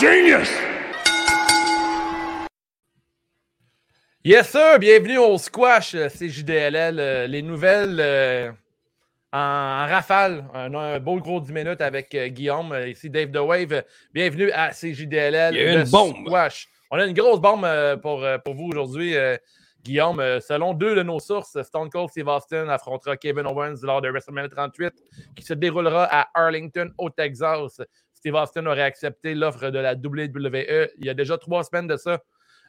genius! Yes, sir! Bienvenue au Squash euh, CJDLL. euh, les nouvelles euh, en, en rafale. Un, un beau gros 10 minutes avec euh, Guillaume. Ici Dave The Wave. Bienvenue à CJDLL. Il y a le une bombe. Squash. On a une grosse bombe euh, pour, pour vous aujourd'hui, euh, Guillaume. Selon deux de nos sources, Stone Cold Steve Austin affrontera Kevin Owens lors de WrestleMania 38 qui se déroulera à Arlington, au Texas. Steve Austin aurait accepté l'offre de la WWE il y a déjà trois semaines de ça.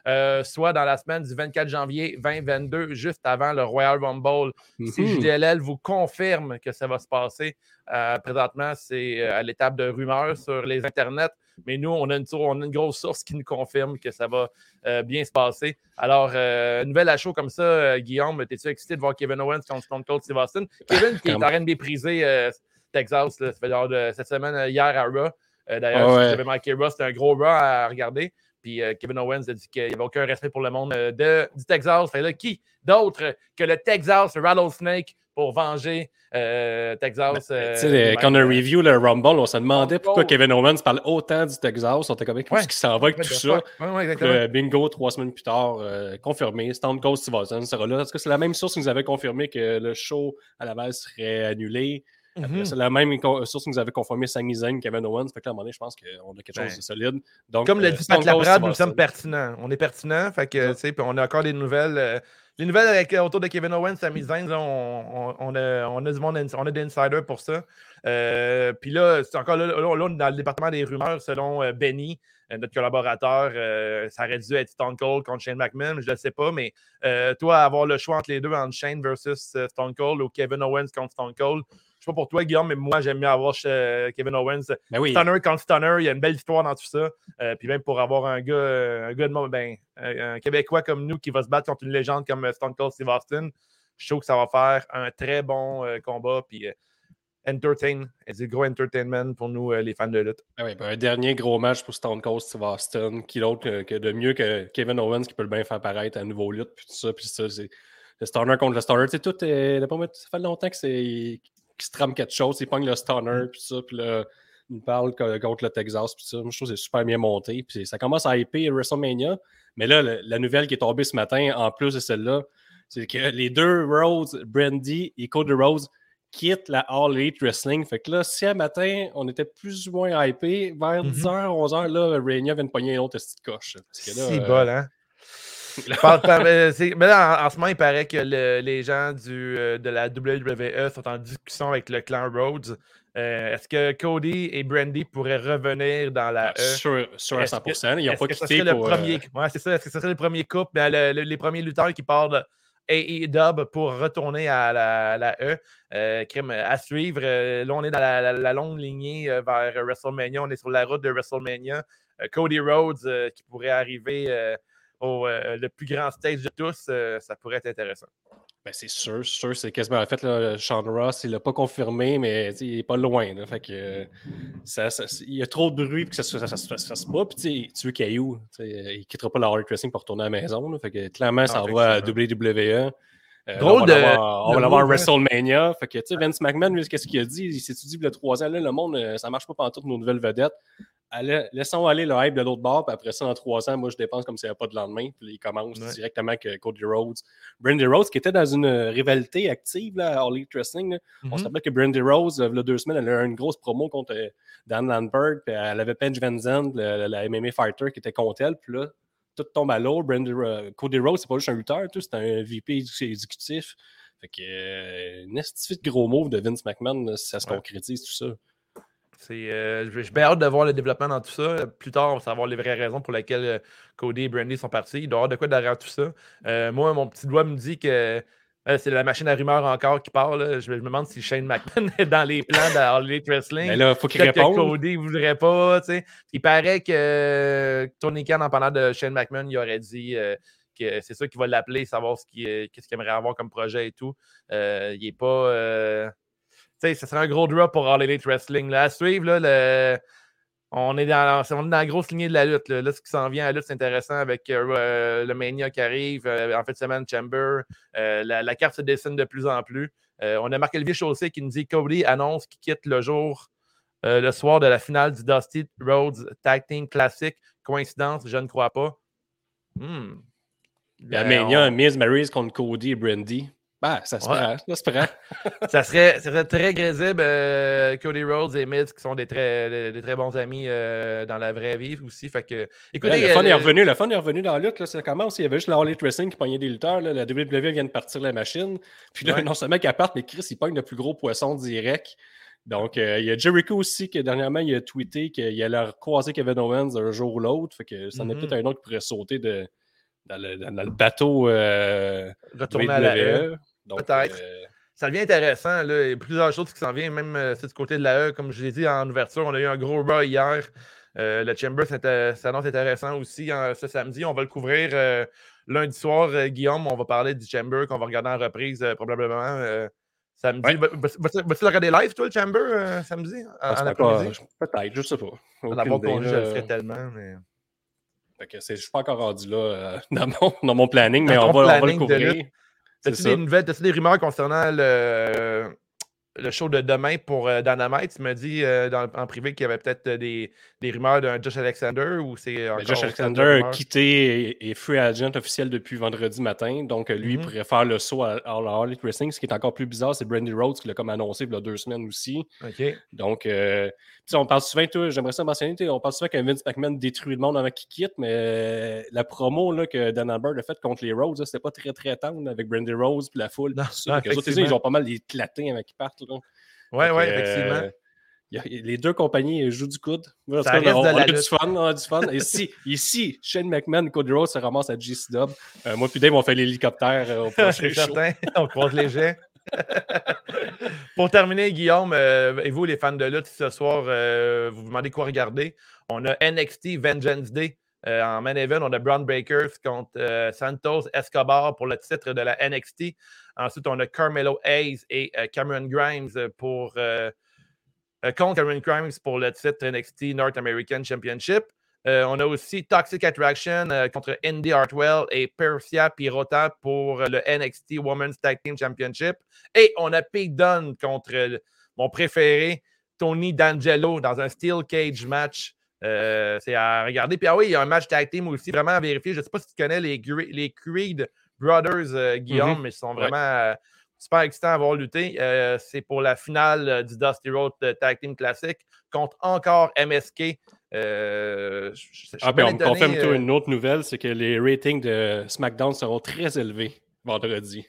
Euh, soit dans la semaine du 24 janvier 2022, juste avant le Royal Rumble. Mhm. CJDLL vous confirme que ça va se passer. Euh, présentement, c'est euh, à l'étape de rumeurs sur les internets, mais nous, on a une, on a une grosse source qui nous confirme que ça va euh, bien se passer. Alors, euh, nouvelle à chaud comme ça, euh, Guillaume, es-tu excité de voir Kevin Owens contre Stone Cold Steve Austin? Kevin qui est en train de mépriser euh, Texas, là, ça fait de cette semaine, euh, hier à Raw. Euh, D'ailleurs, ouais. avez manqué Raw, c'était un gros Raw à regarder. Puis euh, Kevin Owens a dit qu'il n'y avait aucun respect pour le monde euh, de, du Texas. Fait là, qui d'autre que le Texas Rattlesnake pour venger euh, Texas? euh, Tu sais, les- quand on a euh, review le Rumble, on se demandait pourquoi Kevin Owens parle autant du Texas. On était comme, qu'est-ce qui s'en va avec tout ça? Ouais, ouais. Euh, bingo, trois semaines plus tard, euh, confirmé. Stone Cold Steve Austin sera là. Est-ce que c'est la même source qui nous avait confirmé que le show à Laval serait annulé? C'est la même source qui nous avait confirmé Sami Zayn, Kevin Owens. Fait que là, à un moment donné, je pense qu'on a quelque chose Ben, de solide. Donc, Comme le euh, dit Stone Pat Steve nous sommes pertinents. On est pertinents. Fait que, tu sais, puis on a encore des nouvelles. euh, les nouvelles avec, autour de Kevin Owens, Sami Zayn, on, on- on a, on a du monde, on a des insiders pour ça. Euh, puis là, c'est encore là, là, on est dans le département des rumeurs, selon euh, Benny, euh, notre collaborateur. euh, ça aurait dû être Stone Cold contre Shane McMahon, je ne sais pas, mais euh, toi, avoir le choix entre les deux, entre Shane versus euh, Stone Cold ou Kevin Owens contre Stone Cold, je sais pas pour toi, Guillaume, mais moi, j'aime mieux avoir euh, Kevin Owens Ben oui. Stunner contre Stunner, il y a une belle histoire dans tout ça. Euh, puis même pour avoir un gars, euh, un gars de ben, un, Québécois comme nous qui va se battre contre une légende comme euh, Stone Cold Steve Austin, je trouve que ça va faire un très bon euh, combat. Puis euh, entertain, c'est gros entertainment pour nous, euh, les fans de lutte. Ah oui, ben, un dernier gros match pour Stone Cold Steve Austin, qui d'autre que, que de mieux que Kevin Owens qui peut le bien faire paraître à nouveau lutte, puis tout ça, puis ça, c'est le Stunner contre le Stunner. Tu sais, tout, euh, d'après moi, ça fait longtemps que c'est qu'il se trame quelque chose, il pogne le Stunner, puis ça, puis là, il parle co- contre le Texas, puis ça. Moi, je trouve que c'est super bien monté, puis ça commence à hyper WrestleMania, mais là, le- la nouvelle qui est tombée ce matin, en plus de celle-là, c'est que les deux Rhodes, Brandy et Cody Rhodes, quittent la All Elite Wrestling. Fait que là, si un matin, on était plus ou moins hypé, vers Mhm. 10h, 11h, là, Rainia vient de pogner une autre petite coche. C'est euh, bol, hein? Mais là, en, en ce moment, il paraît que le- les gens du, euh, de la WWE sont en discussion avec le clan Rhodes. Euh, Est-ce que Cody et Brandy pourraient revenir dans la E? sûr, sûr à Est-ce que- 100%. Ils n'ont pas quitté serait le pour... euh, premier... Ouais, c'est ça. Est-ce que ce serait le premier couple, ben, le- le- les premiers lutteurs qui partent de AEW pour retourner à la, E? Euh, à suivre. Euh, là, on est dans la, la- longue lignée euh, vers WrestleMania. On est sur la route de WrestleMania. Euh, Cody Rhodes qui pourrait arriver au le plus grand stage de tous, ça pourrait être intéressant. Ben, c'est sûr, c'est sûr, c'est quasiment en fait. Là, Sean Ross, il l'a pas confirmé, mais il est pas loin. Là, fait que, euh, ça, ça- il y a trop de bruit pour que ça, ça, ça, ça se fasse pas. Puis tu veux sais, euh, Il quittera pas la Hard Wrestling pour retourner à la maison. là. fait que clairement, ça Non, va à. WWE. Euh, on de- va l'avoir- à hein. WrestleMania. Fait que, tu sais, Vince McMahon, lui, qu'est-ce qu'il a dit? Il s'est dit, a trois ans, là, le monde, euh, ça marche pas pendant toutes nos nouvelles vedettes. Allez, laissons aller le hype de l'autre bord, puis après ça, dans trois ans, moi, je dépense comme s'il n'y avait pas de lendemain. Puis là, il commence Ouais. directement que Cody Rhodes. Brandy Rhodes, qui était dans une euh, rivalité active là, à All Elite Wrestling. là. On se Mhm. rappelle que Brandy Rose, il y a deux semaines, elle a eu une grosse promo contre euh, Dan Lambert, puis elle avait Paige Van Zandt, la MMA fighter, qui était contre elle, puis là, tout tombe à l'eau. Brandy, Ro- Cody Rhodes, c'est pas juste un lutteur, c'est un VP exé- exécutif. Fait que, euh, de gros move de Vince McMahon, là, si ça se Ouais. concrétise, tout ça. Euh, bien hâte de voir le développement dans tout ça. Plus tard, on va savoir les vraies raisons pour lesquelles euh, Cody et Brandy sont partis. Il doit y avoir de quoi derrière tout ça. Euh, moi, mon petit doigt me dit que euh, c'est la machine à rumeurs encore qui parle. Je, me- je me demande si Shane McMahon est dans les plans Elite Wrestling. Mais là, il faut qu'il Peut-être que réponde. Cody ne voudrait pas. Il paraît que Tony Khan, en parlant de Shane McMahon, il aurait dit que c'est ça qui va l'appeler, savoir ce qu'il, qu'il aimerait avoir comme projet et tout. Il n'est pas. Euh, sais, ce serait un gros drop pour All Elite Wrestling. Là. À suivre, là, le- on, est dans, on est dans la grosse lignée de la lutte. Là, Là, ce qui s'en vient à la lutte, c'est intéressant avec euh, le Mania qui arrive, euh, en fin de semaine, Chamber. Euh, la, la carte se dessine de plus en plus. Euh, on a Marc-Olivier Chaussé qui nous dit Cody annonce qu'il quitte le jour le soir de la finale du Dusty Rhodes Tag Team Classic. Coïncidence, je ne crois pas. Hmm. Ben, il y a un Miz Maryse contre Cody et Brandy. Ben, ça se prend, ça se prend. ça, serait, ça serait très grésible. Euh, Cody Rhodes et Miz, qui sont des très, des, très bons amis euh, dans la vraie vie aussi. Fait que, écoutez, le, fun est euh, revenu, le fun est revenu dans la lutte. Ça commence. Il y avait juste la Harley Wrestling qui pognait des lutteurs. Là. La WWE vient de partir la machine. Puis là, non seulement qu'elle parte, mais Chris, il pogne le plus gros poisson direct. Donc, il y a Jericho aussi qui, dernièrement, il a tweeté qu'il allait croiser Kevin Owens un jour ou l'autre. Fait que ça en est mm-hmm. peut-être un autre qui pourrait sauter de, dans, le, dans, le, bateau. Retourner à la e. Peut-être. Euh, ça devient intéressant. Là. Il y a plusieurs choses qui s'en viennent, même euh, du côté de la E. Comme je l'ai dit en ouverture, on a eu un gros bas hier. Euh, le Chamber s'annonce intéressant aussi ce samedi. On va le couvrir lundi soir, Guillaume. On va parler du Chamber qu'on va regarder en reprise probablement samedi. Vas-tu le regarder live, toi, le Chamber, samedi? Peut-être, je ne sais pas. D'abord, je le ferai tellement. Mais... je ne suis pas encore rendu là dans, mon, dans, mon, planning, mais on va, on va, le couvrir. T'as-tu des nouvelles, as des rumeurs concernant le, le show de demain pour euh, Dynamite, tu m'as dit euh, en privé qu'il y avait peut-être euh, des, des, rumeurs d'un Josh Alexander ou c'est ben, Josh Alexander a quitté et, free agent officiel depuis vendredi matin. Donc lui, il mm-hmm. pourrait faire le saut à, à, Harley Wrestling. Ce qui est encore plus bizarre, c'est Brandy Rhodes qui l'a comme annoncé il y a deux semaines aussi. Donc on parle souvent, j'aimerais ça mentionner, on parle souvent que Vince McMahon détruit le monde avant qu'il quitte, mais la promo là, que Dan Amber a faite contre les Rhodes, c'était pas très très tendre avec Brandy Rose puis la foule. Non, les autres, ils ont pas mal éclaté avant qu'ils partent. Oui, oui, effectivement. Euh, les deux compagnies jouent du coude. on, a du fun, on a du fun. ici, ici, Shane McMahon et Cody Rhodes se ramassent à GCW. Euh, moi puis Dave, on fait l'hélicoptère. Euh, C'est certain, on croise les jets. Pour terminer, Guillaume, et vous, les fans de lutte, ce soir, vous vous demandez quoi regarder. On a NXT Vengeance Day. en main event, on a Brown Breakers contre Santos Escobar pour le titre de la NXT. Ensuite, on a Carmelo Hayes et euh, Cameron Grimes pour, euh, euh, contre Cameron Grimes pour le titre NXT North American Championship. on a aussi Toxic Attraction contre Indy Hartwell et Persia Pirota pour le NXT Women's Tag Team Championship. Et on a Pete Dunne contre mon préféré, Tony D'Angelo, dans un Steel Cage match. c'est à regarder. Puis ah oui, il y a un match tag team aussi, vraiment à vérifier. Je ne sais pas si tu connais les, les Creed Brothers, euh, Guillaume, mais ils sont vraiment euh, super excitants à avoir lutté. Euh, c'est pour la finale du Dusty Road Tag Team Classic contre encore MSK. ah, ben, on me confirme une autre nouvelle, c'est que les ratings de SmackDown seront très élevés vendredi.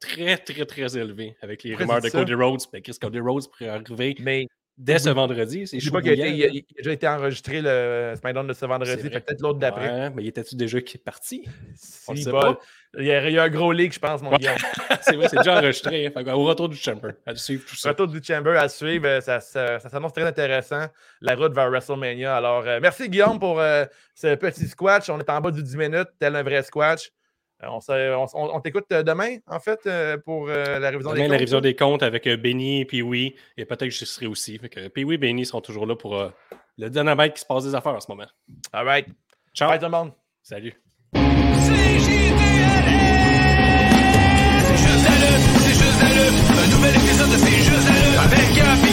Très, très, très élevés avec les rumeurs de Cody Rhodes. Ben, Chris Cody Rhodes pourrait arriver mais dès ce vendredi. C'est pas qu'il a, a, déjà été enregistré le SmackDown de ce vendredi, peut-être l'autre d'après. Ouais, mais il était-tu déjà parti? Si, pas. Il y, a, il y, a, un gros leak, je pense, mon gars. c'est vrai, c'est déjà enregistré. Hein. au retour du Chamber, à suivre tout ça. Retour du Chamber à suivre, euh, ça, ça, ça s'annonce très intéressant. La route vers WrestleMania. Alors, euh, merci Guillaume pour euh, ce petit squash. On est en bas du 10 minutes, tel un vrai squash. On, on, on t'écoute euh, demain, en fait, euh, pour euh, la révision des comptes. la révision des comptes avec Benny et Pee-Wee, et peut-être que je serai aussi. Fait Pee-Wee et Benny sont toujours là pour le dynamite qui se passe des affaires en ce moment. All right. Ciao. Bye tout le monde. Salut. C'est c'est juste. Un nouvel épisode de C'est avec